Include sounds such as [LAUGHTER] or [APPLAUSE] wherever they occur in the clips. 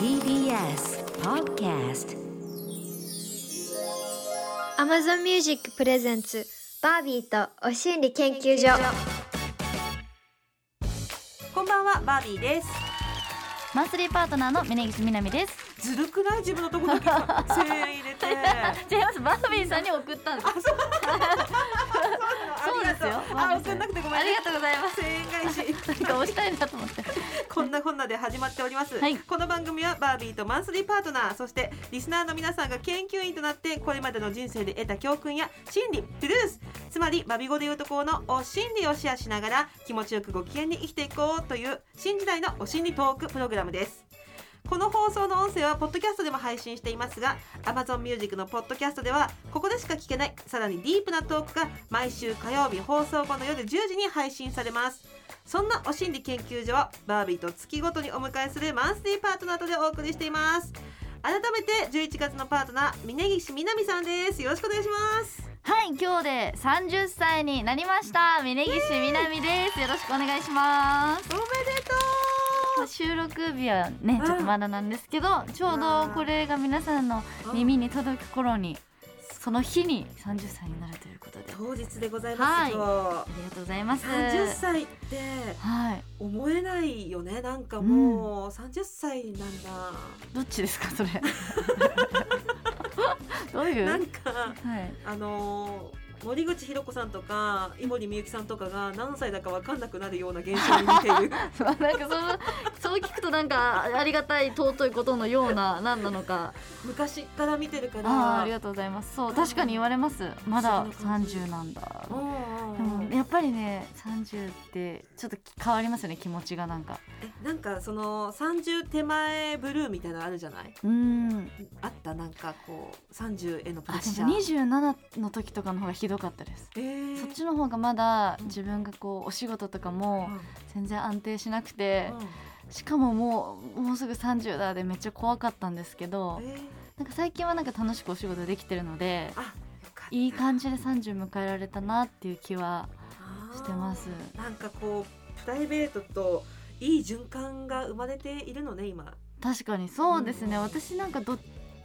TBS Podcast Amazon Music プレゼンツバービーとお心理研究所こんばんはバービーですマンスリーパートナーの峯岸みなみです。ずるくない自分のとこだけ1000円入れて [LAUGHS] 違います。バービーさんに送ったんです。そう [LAUGHS] ですよ。あ送んなくてごめんね。ありがとうございます。1000円返しなんか押したいなと思って。[LAUGHS] こんなこんなで始まっております、はい。この番組はバービーとマンスリーパートナーそしてリスナーの皆さんが研究員となってこれまでの人生で得た教訓や心理トゥルース。つまりバビ語でいうところのお心理をシェアしながら気持ちよくご機嫌に生きていこうという新時代のお心理トークプログラムですこの放送の音声はポッドキャストでも配信していますが Amazon Music のポッドキャストではここでしか聞けないさらにディープなトークが毎週火曜日放送後の夜10時に配信されますそんなお心理研究所はバービーと月ごとにお迎えするマンスリーパートナーとでお送りしています改めて11月のパートナー峯岸みなみさんですよろしくお願いしますはい、今日で30歳になりました。峯岸みなみです。よろしくお願いします。おめでとまあ収録日はね、ちょっとまだなんですけど、ちょうどこれが皆さんのう耳に届く頃に、その日に30歳になるということで。当日でございますよ、ありがとうございます。30歳ってはい。思えないよね。なんかもう30歳なんだ、どっちですかそれ。[LAUGHS] どういう？なんかはい。あのー森口博子さんとか井森美幸さんとかが何歳だか分かんなくなるような現象に似ている [LAUGHS] なんかそのそう聞くとなんかありがたい尊いことのような何なのか。昔から見てるから。ありがとうございます。そう確かに言われます。まだ30なんだ。でうんもやっぱりね30ってちょっと変わりますよね気持ちがなんか。えなんかその30手前ブルーみたいなのあるじゃない？うーん。あった？なんかこう30へのプレあッシャー。でも27の時とかの方がひどかったです。えー。そっちの方がまだうん自分がこうお仕事とかうもん。全然安定しなくてうん。しかももうもうすぐ30だでめっちゃ怖かったんですけどえー。なんか最近はなんか楽しくお仕事できてるのでいい感じで30迎えられたなっていう気はしてます。なんかこうプライベートといい循環が生まれているのね今。確かにそうですね、うん私なんかどっ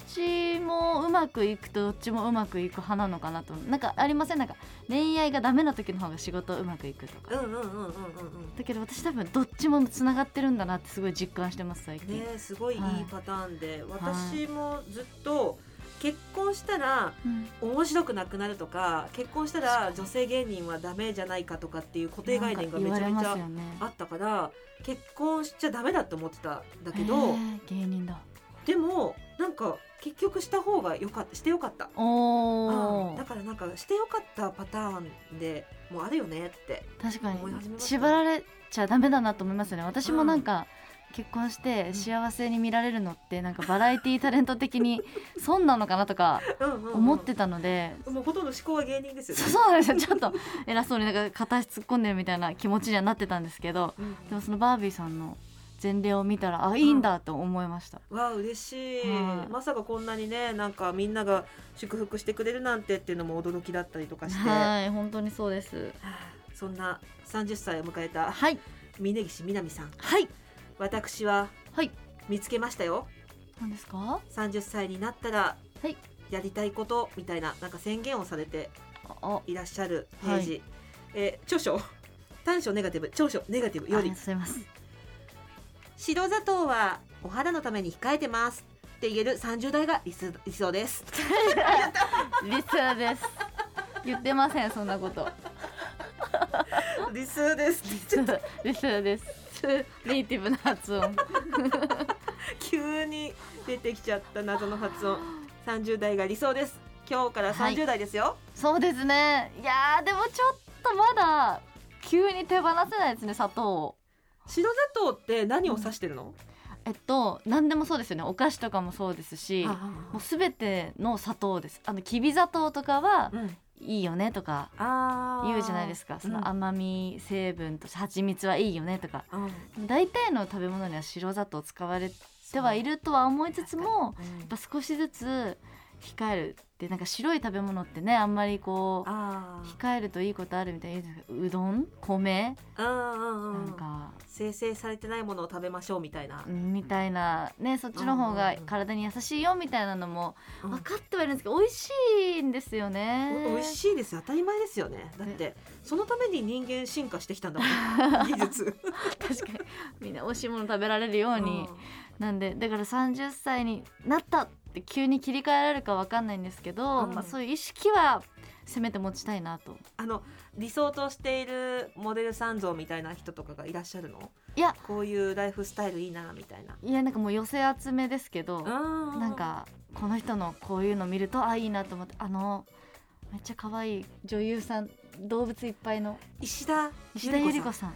ちもうまくいくとどっちもうまくいく派なのかなとなんかありません？なんか恋愛がダメな時の方が仕事うまくいくとか、うんうんうんうんうんうんだけど私多分どっちもつながってるんだなってすごい実感してます最近、ねすごいいいはい。パターンで、私もずっと結婚したらうん。面白くなくなるとか結婚したら女性芸人はダメじゃないかとかっていう固定概念がめちゃめちゃあったから結婚しちゃダメだって思ってたんだけど、へー芸人だ。でもなんか結局した方がよかったしてよかった。おー。うんだからなんかしてよかったパターンでもうあるよねって確かに。縛られちゃダメだなと思いますよね。私もなんか、結婚して幸せに見られるのってなんかバラエティタレント的に [LAUGHS] 損なのかなとかうんうんうん。思ってたので、もうほとんど思考は芸人ですよね。そうそうなんですよ。ちょっと偉そうになんか片足突っ込んでるみたいな気持ちにはなってたんですけどうん。でもそのバービーさんの前例を見たらあいいんだと思いました、わあ嬉しい、はい。まさかこんなにねなんかみんなが祝福してくれるなんてっていうのも驚きだったりとかして、ははい本当にそうです。あそんな30歳を迎えたはい。峯岸みなみさん。はい。私ははい。見つけましたよ。何ですか？30歳になったらはい。やりたいことみたいななんか宣言をされてあいらっしゃるページ、えー著書？[LAUGHS] 短所ネガティブ長所ネガティブより白砂糖はお肌のために控えてますって言える30代が理想理想です。リスナーです。言ってませんそんなこと。理想です。リスナーリスナーです。ネイティブな発音。急に出てきちゃった謎の発音。30代が理想です。今日から30代ですよ、そうですね。いやーでもちょっとまだ急に手放せないですね砂糖を白砂糖って何を指してるの、えっと何でもそうですよね。お菓子とかもそうですしあもうすべての砂糖です。あのきび砂糖とかはうん。いいよねとか言うじゃないですか。その甘み成分として蜂蜜はいいよねとか。うん。大体の食べ物には白砂糖使われてはいるとは思いつつもうん。やっぱ少しずつ控えるでなんか白い食べ物ってねあんまりこうあ控えるといいことあるみたいな言うどん？米？あうんうんうん。なんか。生成されてないものを食べましょうみたいな、みたいな。ねそっちの方が体に優しいよみたいなのもうん。分かってはいるんですけど美味しいんですよね。美味しいですよ。当たり前ですよね。だってそのために人間進化してきたんだもん。[LAUGHS] 技術。確かに。みんな美味しいもの食べられるようになんでだから30歳になったって急に切り替えられるかわかんないんですけど、うん。まあ、そういう意識はせめて持ちたいなと。あの理想としているモデルさん像みたいな人とかがいらっしゃるの？いや。こういうライフスタイルいいなみたいな。いやなんかもう寄せ集めですけどななんかこの人のこういうの見るとあいいなと思ってあのめっちゃ可愛い女優さん動物いっぱいの。石田石田ゆり子さん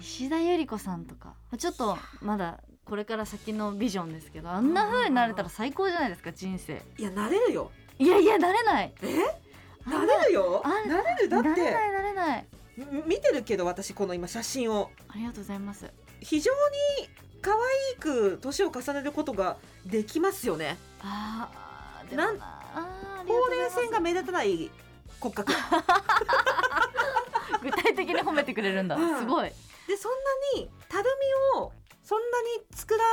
石田ゆり子さんとか。ちょっとまだこれから先のビジョンですけどあんな風になれたら最高じゃないですか人生。いやなれるよ。いやいやなれない。え？ななれるよ？あなれる？だって。なれないなれない。み見てるけど私この今写真を。ありがとうございます。非常に可愛く年を重ねることができますよね。あーでもなんほうれい線が目立たない骨格。[LAUGHS] 具体的に褒めてくれるんだ、うん。すごいでそんなにたるみをそんなに作ら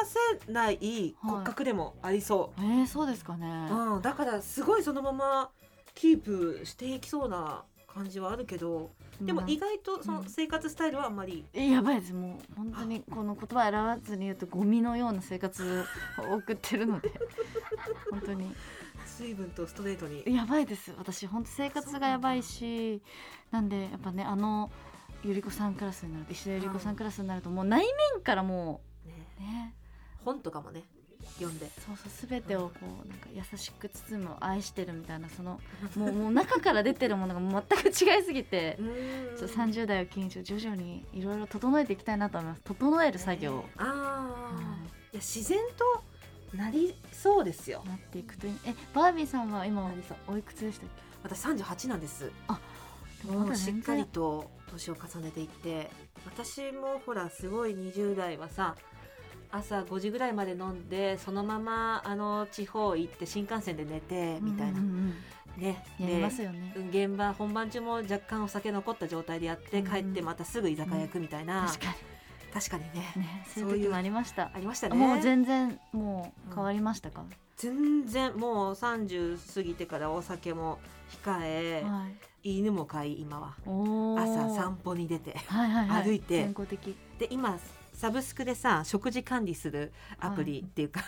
せない骨格でもありそえー、そうですかね。う、うん、だからすごいそのままキープしていきそうな感じはあるけどでも意外とその生活スタイルはあんまり、えやばいです。もう本当にこの言葉選ばずに言うとゴミのような生活を送ってるので。[LAUGHS] 本当に。水分とストレートに。やばいです。私本当生活がやばいし。なんでやっぱねあのゆり子さんクラスになると石田ゆり子さんクラスになるともう内面からもねうね。本とかもね読んで。そうそう全てをこうなんか優しく包む愛してるみたいなそのもうもう中から出てるものが全く違いすぎて [LAUGHS] うん。ちょっと30代を機に徐々にいろいろ整えていきたいなと思います。整える作業を、ああ、はい。や自然となりそうですよ。い、なっていくとえバービーさんは今おいくつでしたっ私38なんです。けもうしっかりとと年を重ねていって私もほらすごい20代はさ朝5時ぐらいまで飲んでそのままあの地方行って新幹線で寝てみたいな、うんうんうんね。やりますよね。で現場本番中も若干お酒残った状態でやってうん帰ってまたすぐ居酒屋行くみたいな、確か確かにね。にねそういう時もありました。ありましたね。もう全然もう変わりましたか、全然もう30過ぎてからお酒も控え、はい犬も飼い今は。朝散歩に出てはいはいはい。歩いて。健康的。で今サブスクでさ食事管理するアプリっていうか、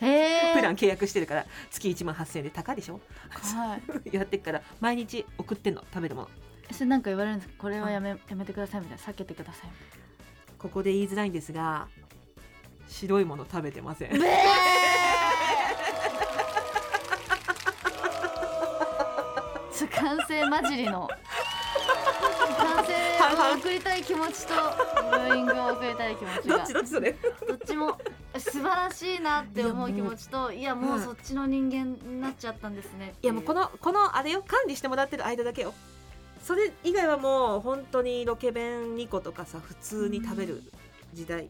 へえプラン契約してるから月1万8000円で高いでしょ？はい。[LAUGHS] やってっから毎日送ってんの食べるもの。それなんか言われるんですかこれはやめやめてくださいみたいな。避けてくださいここで言いづらいんですが白いもの食べてません。みたいなそう完成混じりの。完成を送りたい気持ちとブーイングを送りたい気持ちどがっちどっちそれ？どっちも素晴らしいなって思う気持ちといやもう。そっちの人間になっちゃったんですね。いやもうこのこのあれよ管理してもらってる間だけよ。それ以外はもう本当にロケ弁2個とかさ普通に食べる時代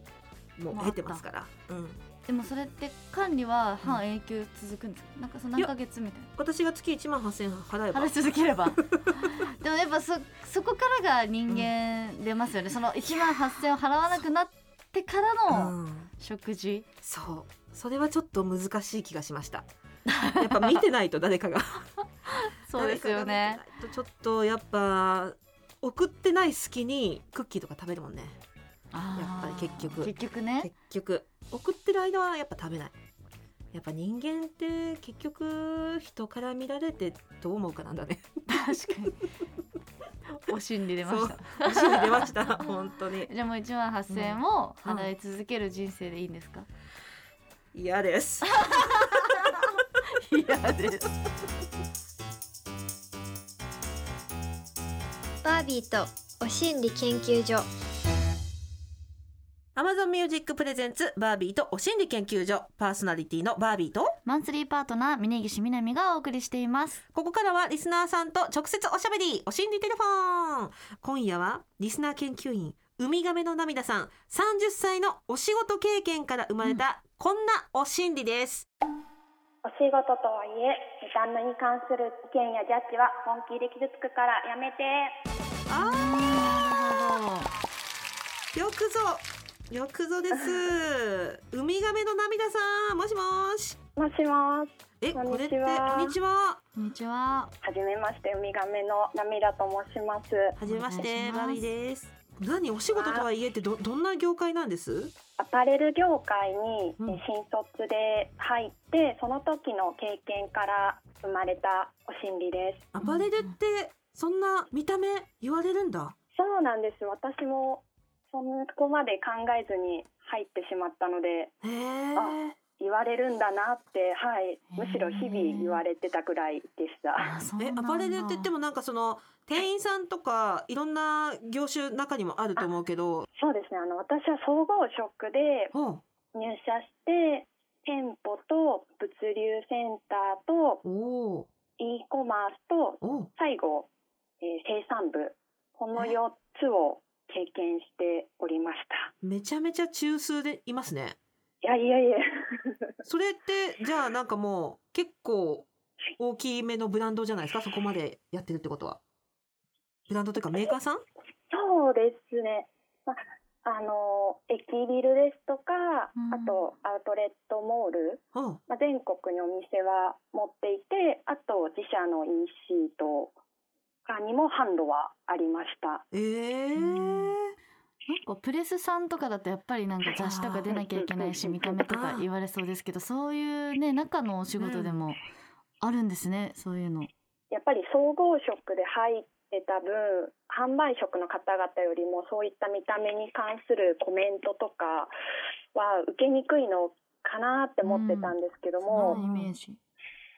もう経てますから、うん、でもそれって管理は半永久続くんですか？なんかその何ヶ月みたいな。私が月1万8000円払えば払い続ければ。[LAUGHS] でもやっぱそそこからが人間出ますよね、その1万8000円を払わなくなってからのうん。食事、そう。それはちょっと難しい気がしました。やっぱ見てないと誰かが。[LAUGHS] そうですよね。ちょっとやっぱ送ってない隙にクッキーとか食べるもんねやっぱり結局。結局ね。結局。送ってる間はやっぱ食べない。やっぱ人間って結局人から見られてどう思うかなんだね。確かに。[LAUGHS] お心理出ました。お尻出ました。本当に。じゃあもう1万8000円を払い続ける人生でいいんですか、嫌です。[LAUGHS] 嫌です。バービーとお心理研究所 Amazon Music Presents バービーとお心理研究所。パーソナリティのバービーとマンスリーパートナー峯岸みなみがお送りしています。ここからはリスナーさんと直接おしゃべりお心理テレフォン。今夜はリスナー研究員ウミガメの涙さん30歳のお仕事経験から生まれたこんなお心理です。お仕事とはいえ見た目に関する意見やジャッジは本気で傷つくからやめて。あーよくぞよくぞです。[LAUGHS] ウミガメの涙さんもしもし。もしもし。えこんにこれってちはこんにちは。こんにちは。はじめましてウミガメの涙と申します。はじめましてバビです。何お仕事とはいえってどどんな業界なんです？アパレル業界に新卒で入って、その時の経験から生まれたお心理です。アパレルってそんな見た目言われるんだ？そうなんです。私もそこまで考えずに入ってしまったのであ言われるんだなってはい。むしろ日々言われてたぐらいでした。えアパレルって言ってもなんかその店員さんとかいろんな業種中にもあると思うけど。そうですね。あの私は総合職で入社して店舗と物流センターとおー。e コマースと最後、えー生産部この4つを経験しておりました。めちゃめちゃ中枢でいますね。いやいやいや。それって [LAUGHS] じゃあなんかもう結構大きめのブランドじゃないですか？そこまでやってるってことは。ブランドというかメーカーさん？そうですね、まあの駅ビルですとか、うん。あとアウトレットモール、うん。まあ、全国にお店は持っていてあと自社の EC とかにも販路はありました。ええうんなんかプレスさんとかだとやっぱりなんか雑誌とか出なきゃいけないし見た目とか言われそうですけどそういうね中のお仕事でもあるんですねそういうの。やっぱり総合職で入ってた分販売職の方々よりもそういった見た目に関するコメントとかは受けにくいのかなって思ってたんですけども、そんなイメージ。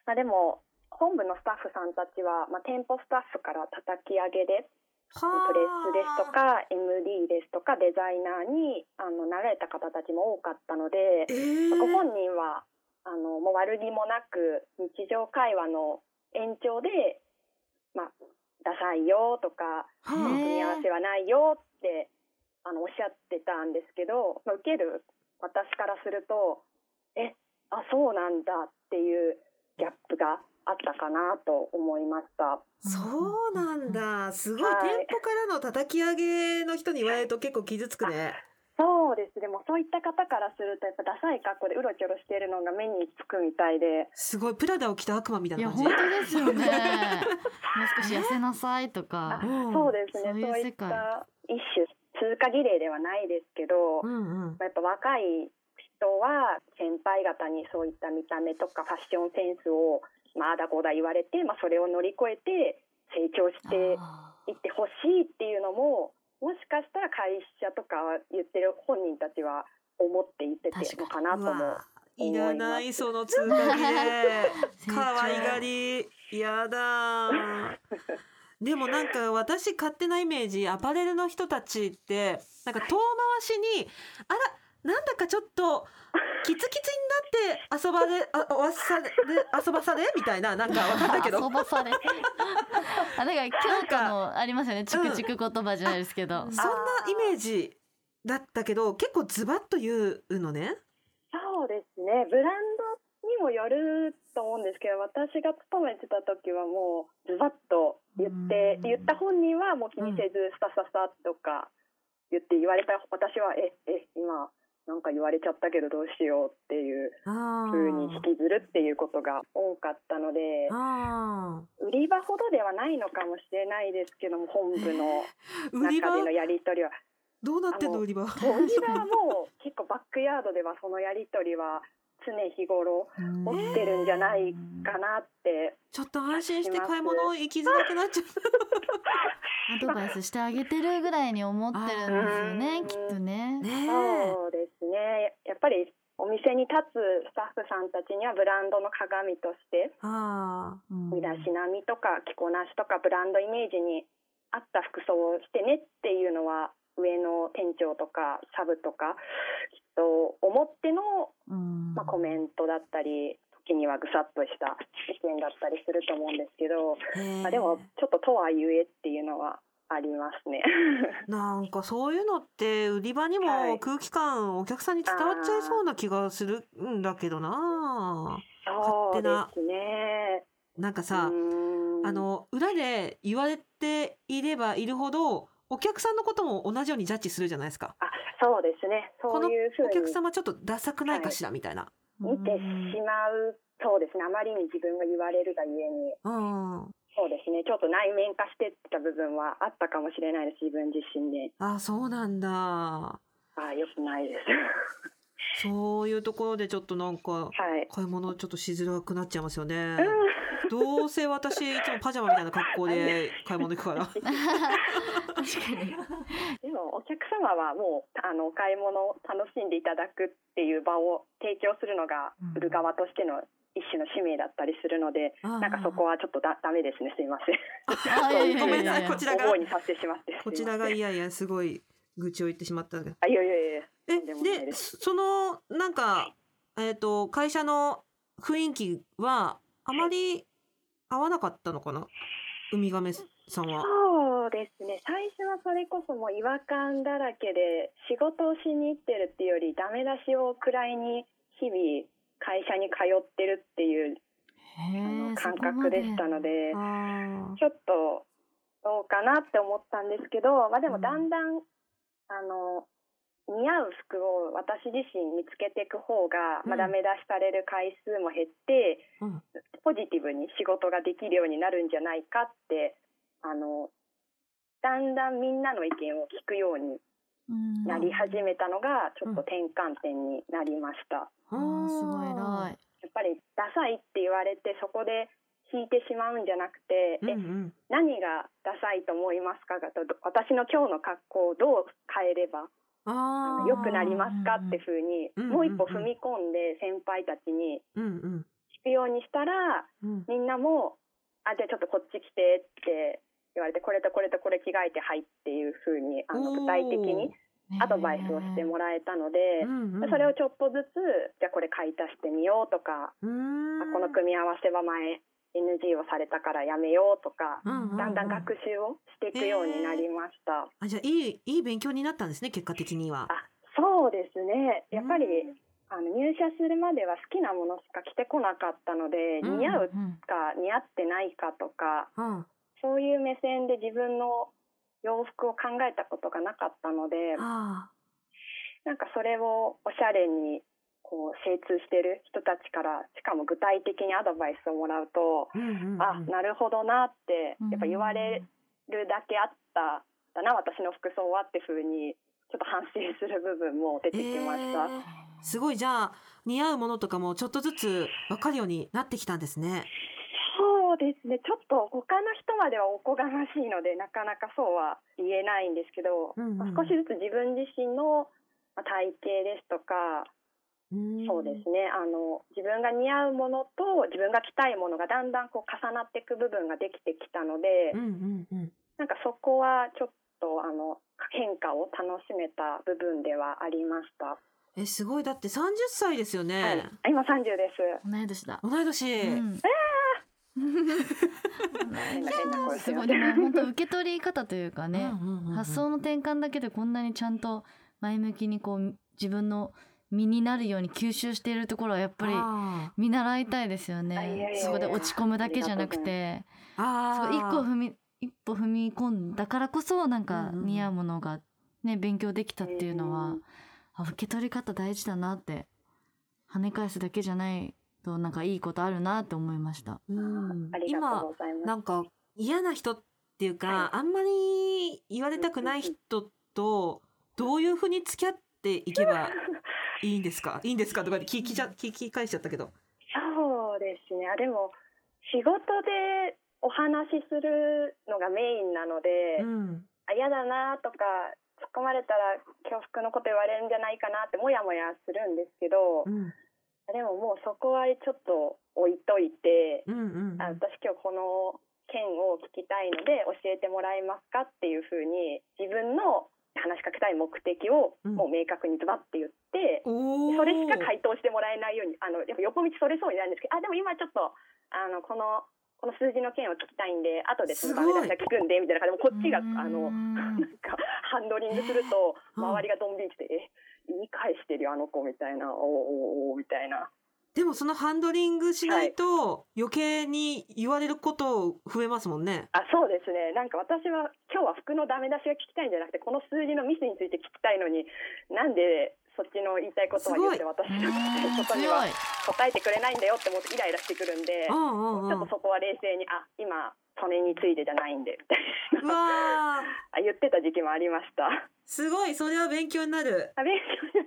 まあ、でも本部のスタッフさんたちは、まあ、店舗スタッフから叩き上げでプレスですとか MD ですとかデザイナーにあのなられた方たちも多かったので、えー。ご本人はあのもう悪気もなく日常会話の延長で「まあ、ダサいよ」とか「は組み合わせはないよ」ってあのおっしゃってたんですけど、まあ、受ける私からすると「えあそうなんだ」っていうギャップがあったかなと思いました。そうなんだ。すごい、はい。店舗からの叩き上げの人に言われると結構傷つくね。そうです。でもそういった方からするとやっぱダサい格好でうろちょろしてるのが目につくみたいで。すごい。プラダを着た悪魔みたいいやな感じ？本当ですよね。[LAUGHS] もう少し痩せなさいとか。そうですね。そういうそうい世界。った一種通過儀礼ではないですけど、うんうん。やっぱ若い人は先輩方にそういった見た目とかファッションセンスをまああだこうだ言われて、まあ、それを乗り越えて成長してあいってほしいっていうのももしかしたら会社とか言ってる本人たちは思っていててのかなともいらないその通過儀礼成長可愛がり。やだ [LAUGHS] でもなんか私勝手なイメージアパレルの人たちってなんか遠回しにあらなんだかちょっとキツキツになって遊ばれあおわされ遊ばされ？みたいななんかわかんないけど。遊ばされ。あだから京都のありますよね。チクチク言葉じゃないですけど。そんなイメージだったけど結構ズバッと言うのね？そうですね。ブランドにもよると思うんですけど私が勤めてた時はもうズバッと言ってうん。言った本人はもう気にせずスタスタスタとか言って言われた。私はええ今なんか言われちゃったけどどうしようっていうあ風に引きずるっていうことが多かったのであ売り場ほどではないのかもしれないですけども本部の [LAUGHS] 売り場？中でのやり取りは。どうなってんあのの売り場？売り場はもう結構バックヤードではそのやり取りは常日頃起きてるんじゃないかなってちょっと安心して買い物行きづらくなっちゃう [LAUGHS] アドバイスしてあげてるぐらいに思ってるんですよねきっとね。ねねやっぱりお店に立つスタッフさんたちにはブランドの鏡として身だしなみとか着こなしとかブランドイメージに合った服装をしてねっていうのは上の店長とかサブとかきっと思っての、うん。まあ、コメントだったり時にはぐさっとした意見だったりすると思うんですけど、まあ、でもちょっととはいえっていうのはありますね。[LAUGHS] なんかそういうのって売り場にもはい空気感お客さんに伝わっちゃいそうな気がするんだけどな、そうですね。なんかさ、あの裏で言われていればいるほどお客さんのことも同じようにジャッジするじゃないですか。あ、そうですね。そういうふうお客に様ちょっとダサくないかしらみたいな。見てしまう。そうですね。あまりに自分が言われるがゆえに、うん。そうですね。ちょっと内面化してった部分はあったかもしれないです。自分自身で。あそうなんだ。あ、良くないです。[LAUGHS] そういうところでちょっとなんかはい。買い物ちょっとしづらくなっちゃいますよね。うんどうせ私いつもパジャマみたいな格好で [LAUGHS] 買い物行くから。確かにでもお客様はもうあのお買い物を楽しんでいただくっていう場を提供するのがうん売る側としての一種の使命だったりするので、なんかそこはちょっとだダメですね。すいません。ごめんなさい。こちらが覚えにさせてしまって。こちらがすいやいやすごい愚痴を言ってしまったんだけどあいやいやいやえでそのなんかえっ、と会社の雰囲気はあまり合わなかったのかな？ウミガメさんは。そうですね。最初はそれこそもう違和感だらけで仕事をしに行ってるっていうよりダメ出しをくらいに日々会社に通ってるっていう感覚でしたのであちょっとどうかなって思ったんですけど、まあ、でもうん。だんだん、あの似合う服を私自身見つけていく方が、まあ、うんダメ出しされる回数も減って、うん。ポジティブに仕事ができるようになるんじゃないかってあのだんだんみんなの意見を聞くようにうんなり始めたのがちょっと転換点になりました。すごい偉い。やっぱりダサいって言われてそこで引いてしまうんじゃなくて、うんうえん何がダサいと思いますか？がと私の今日の格好をどう変えれば良くなりますか？ってふうにうんうんもう一歩踏み込んで先輩たちに聞くようにしたらうん。みんなも「あじゃあちょっとこっち来て」って言われてこれとこれとこれ着替えてはいっていうふうにあの具体的にアドバイスをしてもらえたのでうんうん。それをちょっとずつじゃあこれ買い足してみようとかこの組み合わせは前 NG をされたからやめようとかうんうんうん。だんだん学習をしていくようになりました。あじゃあいいいい勉強になったんですね結果的には。あそうですね。やっぱり、うんあの入社するまでは好きなものしか着てこなかったので、うん似合ううんか似合ってないかとかうんそういう目線で自分の洋服を考えたことがなかったのであなんかそれをおしゃれにこう精通してる人たちからしかも具体的にアドバイスをもらうと、ーうんうんうん。あなるほどなってうんやっぱ言われるだけあっただな私の服装はってふうにちょっと反省する部分も出てきました。えー。すごい。じゃあ似合うものとかもちょっとずつ分かるようになってきたんですね。そうですねちょっと他の人まではおこがましいのでなかなかそうは言えないんですけど、うんうんまあ少しずつ自分自身のまあ体型ですとか、そうですねあの自分が似合うものと自分が着たいものがだんだんこう重なっていく部分ができてきたので、うんうんうん。なんかそこはちょっとあの変化を楽しめた部分ではありました。えすごいだって30歳ですよね。はい、あ今30です。同い年だ同い年。うん変な変な声 [LAUGHS] すごいでも本当受け取り方というかね、発想の転換だけでこんなにちゃんと前向きにこう自分の身になるように吸収しているところはやっぱりあ見習いたいですよね。やそこで落ち込むだけじゃなくて。ーあ一個踏み一歩踏み込んだからこそなんか似合うものがね勉強できたっていうのは受け取り方大事だなって跳ね返すだけじゃないとなんかいいことあるなって思いました。うん今。なんか嫌な人っていうか、はいあんまり言われたくない人とどういうふうに付き合っていけば [LAUGHS] いいんですか？いいんですかとかって聞きちゃ聞き返しちゃったけど。そうですね。あでも仕事でお話しするのがメインなので、うんあ嫌だなとか突っ込まれたら恐縮のこと言われるんじゃないかなってもやもやするんですけど、うんでももうそこはちょっと置いといて、うんうんうん。あ私今日この件を聞きたいので教えてもらえますかっていうふうに自分の話しかけたい目的をうん。もう明確にズバッて言って、おー。それしか回答してもらえないようにあのやっぱ横道それそうになるんですけどあでも今ちょっとあのこのこの数字の件を聞きたいんで後でそのすごいダメ出しが聞くんでみたいな感じでこっちがあの [LAUGHS] なんかハンドリングするとうん。周りがドン引きして「え言い返してるよあの子」みたいな「おーおーおーみたいな。でもそのハンドリングしないと余計に言われること増えますもんね。あそうですね。なんか私は今日は服のダメ出しが聞きたいんじゃなくてこの数字のミスについて聞きたいのになんでそっちの言いたいことは言って私の聞きたいことには答えてくれないんだよって思ってイライラしてくるんで。ちょっとそこは冷静にあ今それについてじゃないんでみたいうな [LAUGHS] 言ってた時期もありました。すごいそれは勉強になる。あ勉強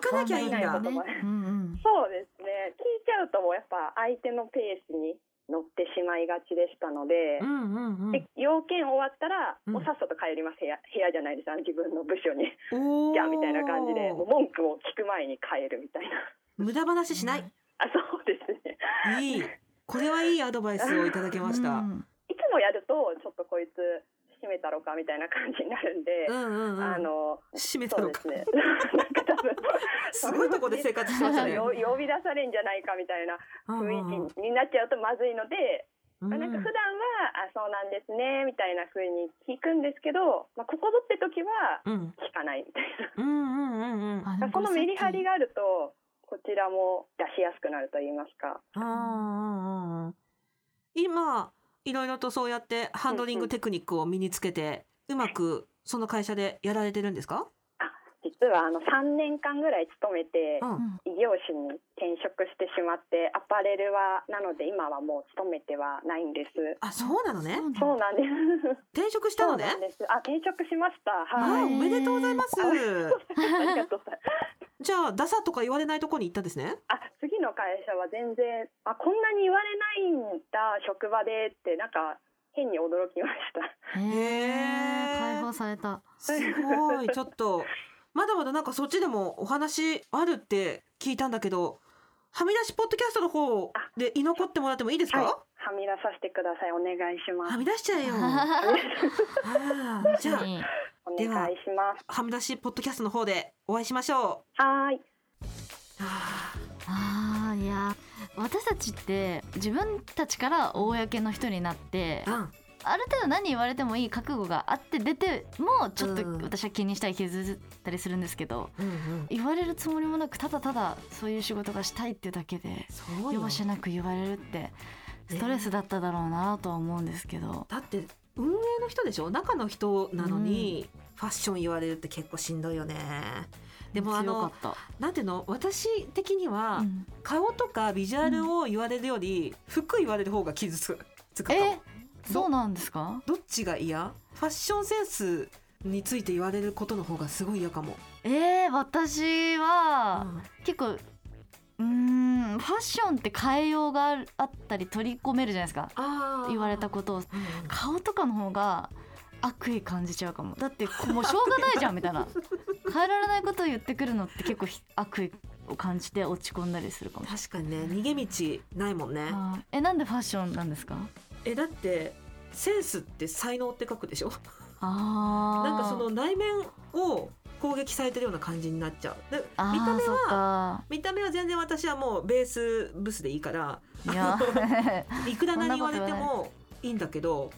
聞かなきゃいいんだ。考えないことねうんうんそうですね聞いちゃうともうやっぱ相手のペースに乗ってしまいがちでしたのでう、んうんうん。で。要件終わったら、うん。もうさっさと帰ります。部屋部屋じゃないです。あの自分の部署に。じゃあみたいな感じでもう文句を聞く前に帰るみたいな。無駄話しない？あそうですね。いい。これはいいアドバイスをいただきました。うん。いつもやるとちょっとこいつ閉めたろかみたいな感じになるんで、うんうんうん。あの閉めたのか。ね [LAUGHS] なんか多分すごいとこで生活してましたね。[LAUGHS] よ呼び出されんじゃないかみたいな雰囲気になっちゃうとまずいので、うんまあなんか普段は「あそうなんですね」みたいな風に聞くんですけど、まあ、ここぞって時はうん聞かないみたいうんうんうんうん。[LAUGHS] このメリハリがあるとこちらも出しやすくなると言いますかうんうんうん今いろいろとそうやってハンドリングテクニックを身につけてうまくその会社でやられてるんですか？実はあの3年間ぐらい勤めて異業種に転職してしまってアパレルはなので今はもう勤めてはないんです。あそうなのね？そうなんです。転職したのね？そうな。んです。あ転職しました。あはい。おめでとうございます。ありがとうございます。じゃあダサとか言われないとこに行ったんですね？あ次の会社は全然あこんなに言われないんだ職場でってなんか変に驚きました。へえ解放された。すごい。ちょっとまだまだなんかそっちでもお話あるって聞いたんだけどはみ出しポッドキャストの方で居残ってもらってもいいですか、はい。はみ出させてください。お願いします。はみ出しちゃえよ。じゃあお願いします。はみ出しポッドキャストの方でお会いしましょう。はーいあ。あーいや。私たちって自分たちから公の人になってーうんある程度何言われてもいい覚悟があって出てもちょっとうん。私は気にしたり傷つったりするんですけどうんうん。言われるつもりもなくただただそういう仕事がしたいっていうだけでそうよ容赦なく言われるってストレスだっただろうなとは思うんですけど、だって運営の人でしょ？中の人なのに、ファッション言われるって結構しんどいよね。でもあのなんていうの？私的には、うん。顔とかビジュアルを言われるより、服言われる方が傷つくえ？そうなんですか？どっちが嫌？ファッションセンスについて言われることの方がすごい嫌かも、えー、私は結構うーんファッションって変えようがあったり取り込めるじゃないですか。言われたことを。うん顔とかの方が悪意感じちゃうかも。だってもうしょうがないじゃんみたいな。変えられないことを言ってくるのって結構ひ悪意を感じて落ち込んだりするかも。確かにね。逃げ道ないもんね。はい。えなんでファッションなんですか？えだってセンスって才能って書くでしょ？あー。[LAUGHS] なんかその内面を攻撃されてるような感じになっちゃう。見た目はか。見た目は全然私はもうベースブスでいいから。いや。[LAUGHS] いくら何言われてもいいんだけど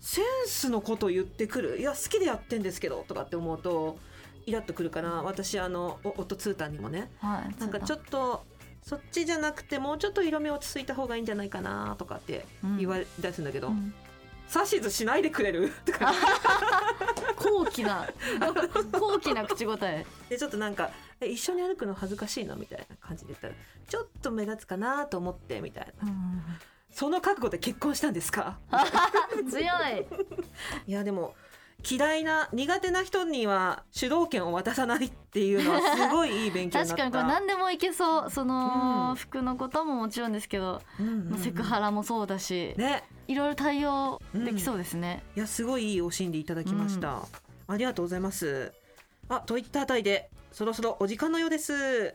センスのこと言ってくる。いや好きでやってんですけどとかって思うとイラッとくるから私あのお夫ツータンにもね。はいなんかちょっとそっちじゃなくてもうちょっと色目落ち着いた方がいいんじゃないかなとかって言われ出すんだけど、うん。指図しないでくれる？[LAUGHS] とか [LAUGHS] 高貴な高貴な口答え。でちょっとなんかえ一緒に歩くの恥ずかしいの？みたいな感じで言ったらちょっと目立つかなと思ってみたいな。その覚悟で結婚したんですか？[LAUGHS] 強い。いやでも嫌いな苦手な人には主導権を渡さないっていうのはすごいいい勉強になった。[LAUGHS] 確かにこれ何でもいけそうその、うん。服のことももちろんですけど、うん。うんうんまあセクハラもそうだし、ね。いろいろ対応できそうですね、いやすごいいいお心理いただきました、ありがとうございます。あといったあたりでそろそろお時間のようです。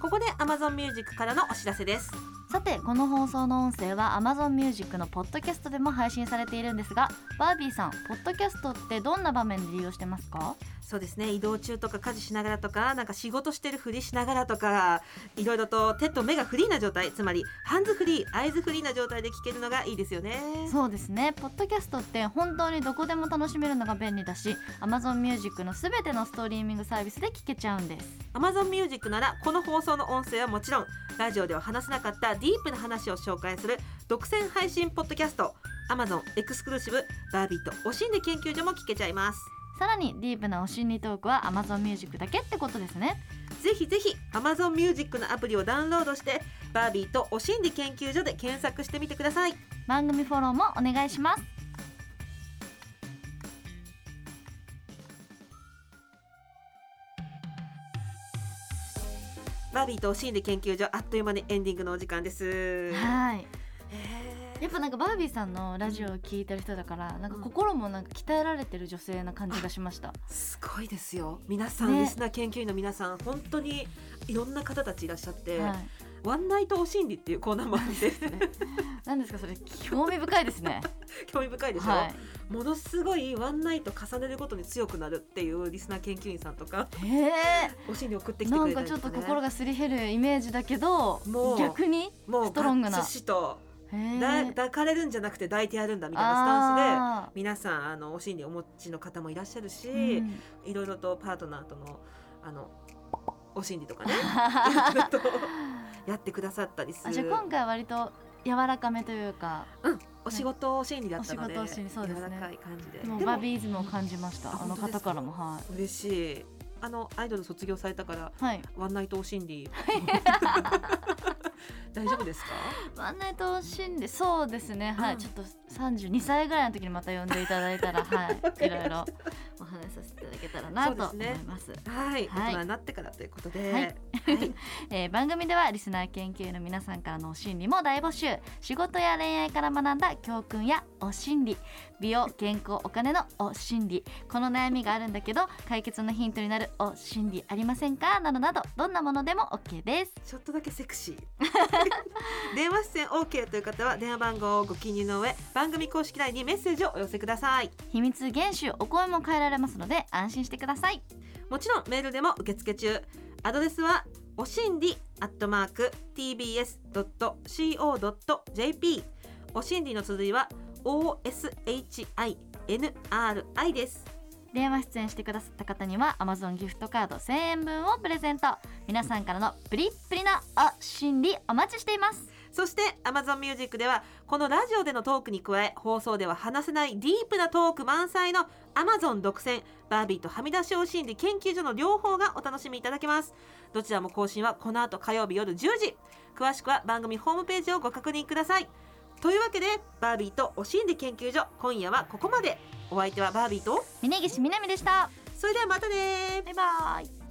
ここで Amazon Music からのお知らせですさてこの放送の音声は Amazon Music のポッドキャストでも配信されているんですがバービーさんポッドキャストってどんな場面で利用してますか？そうですね移動中とか家事しながらとかなんか仕事してるふりしながらとかいろいろと手と目がフリーな状態つまりハンズフリーアイズフリーな状態で聞けるのがいいですよね。そうですね。ポッドキャストって本当にどこでも楽しめるのが便利だし Amazon Music のすべてのストリーミングサービスで聞けちゃうんです。Amazon Music ならこの放送の音声はもちろんラジオでは話せなかったディープな話を紹介する独占配信ポッドキャスト Amazon エクスクルーシブバービーとおしんで研究所も聞けちゃいます。さらにディープなお心理トークは Amazon Music だけってことですね。ぜひぜひ Amazon Music のアプリをダウンロードしてバービーとお心理研究所で検索してみてください。番組フォローもお願いしますバービーとお心理研究所あっという間にエンディングのお時間です。はい。へーやっぱなんかバービーさんのラジオを聞いてる人だからなんか心もなんか鍛えられてる女性な感じがしました。すごいですよ。皆さん、ね。リスナー研究員の皆さん本当にいろんな方たちいらっしゃって、はい。ワンナイトお心理っていうコーナーもあって。[LAUGHS] 何ですかそれ興味深いですね。[LAUGHS] 興味深いでしょ、はい。ものすごいワンナイト重ねるごとに強くなるっていうリスナー研究員さんとかへえお心理送ってきてなんくれたりとか、ね、かちょっと心がすり減るイメージだけどもう逆にもうストロングな。バッチシとだ抱かれるんじゃなくて抱いてやるんだみたいなスタンスであ皆さんあのお心理お持ちの方もいらっしゃるし、ーうん。いろいろとパートナーとのあのお心理とかね [LAUGHS] やってくださったりする。あじゃあ今回は割と柔らかめというかうん、お仕事お心理だったので、お仕事お心理そうですね。柔らかい感じで。もうでバビーズムを感じました。ああの方からもは嬉しい。あのアイドル卒業されたからいはい。ワンナイトお心理 [LAUGHS] 大丈夫ですか？[LAUGHS] そうですね。はい、うんちょっと32歳ぐらいの時にまた呼んでいただいたらはい [LAUGHS] いろいろお話しさせていただけたらなと思います。はい、はい。大人になってからということで、はい。はい。[LAUGHS] えー番組ではリスナー研究員の皆さんからのお心理も大募集仕事や恋愛から学んだ教訓やお心理美容健康お金のお心理この悩みがあるんだけど解決のヒントになるお心理ありませんか？などなどどんなものでも OK です。ちょっとだけセクシー [LAUGHS] 電話出演 OK という方は電話番号をご記入の上番組公式 LINE にメッセージをお寄せください。秘密厳守お声も変えられますので安心してください。もちろんメールでも受付中。アドレスはおしんりアットマーク tbs.co.jp おしんりの綴りは OSHINRI です電話出演してくださった方には Amazon ギフトカード1000円分をプレゼント。皆さんからのプリップリなお心理お待ちしています。そして Amazon Music ではこのラジオでのトークに加え放送では話せないディープなトーク満載の Amazon 独占バービーとはみ出しお心理研究所の両方がお楽しみいただけます。どちらも更新はこの後火曜日夜10時。詳しくは番組ホームページをご確認ください。というわけでバービーとお心理研究所今夜はここまで。お相手はバービーと峯岸みなみでした。それではまたねバイバイ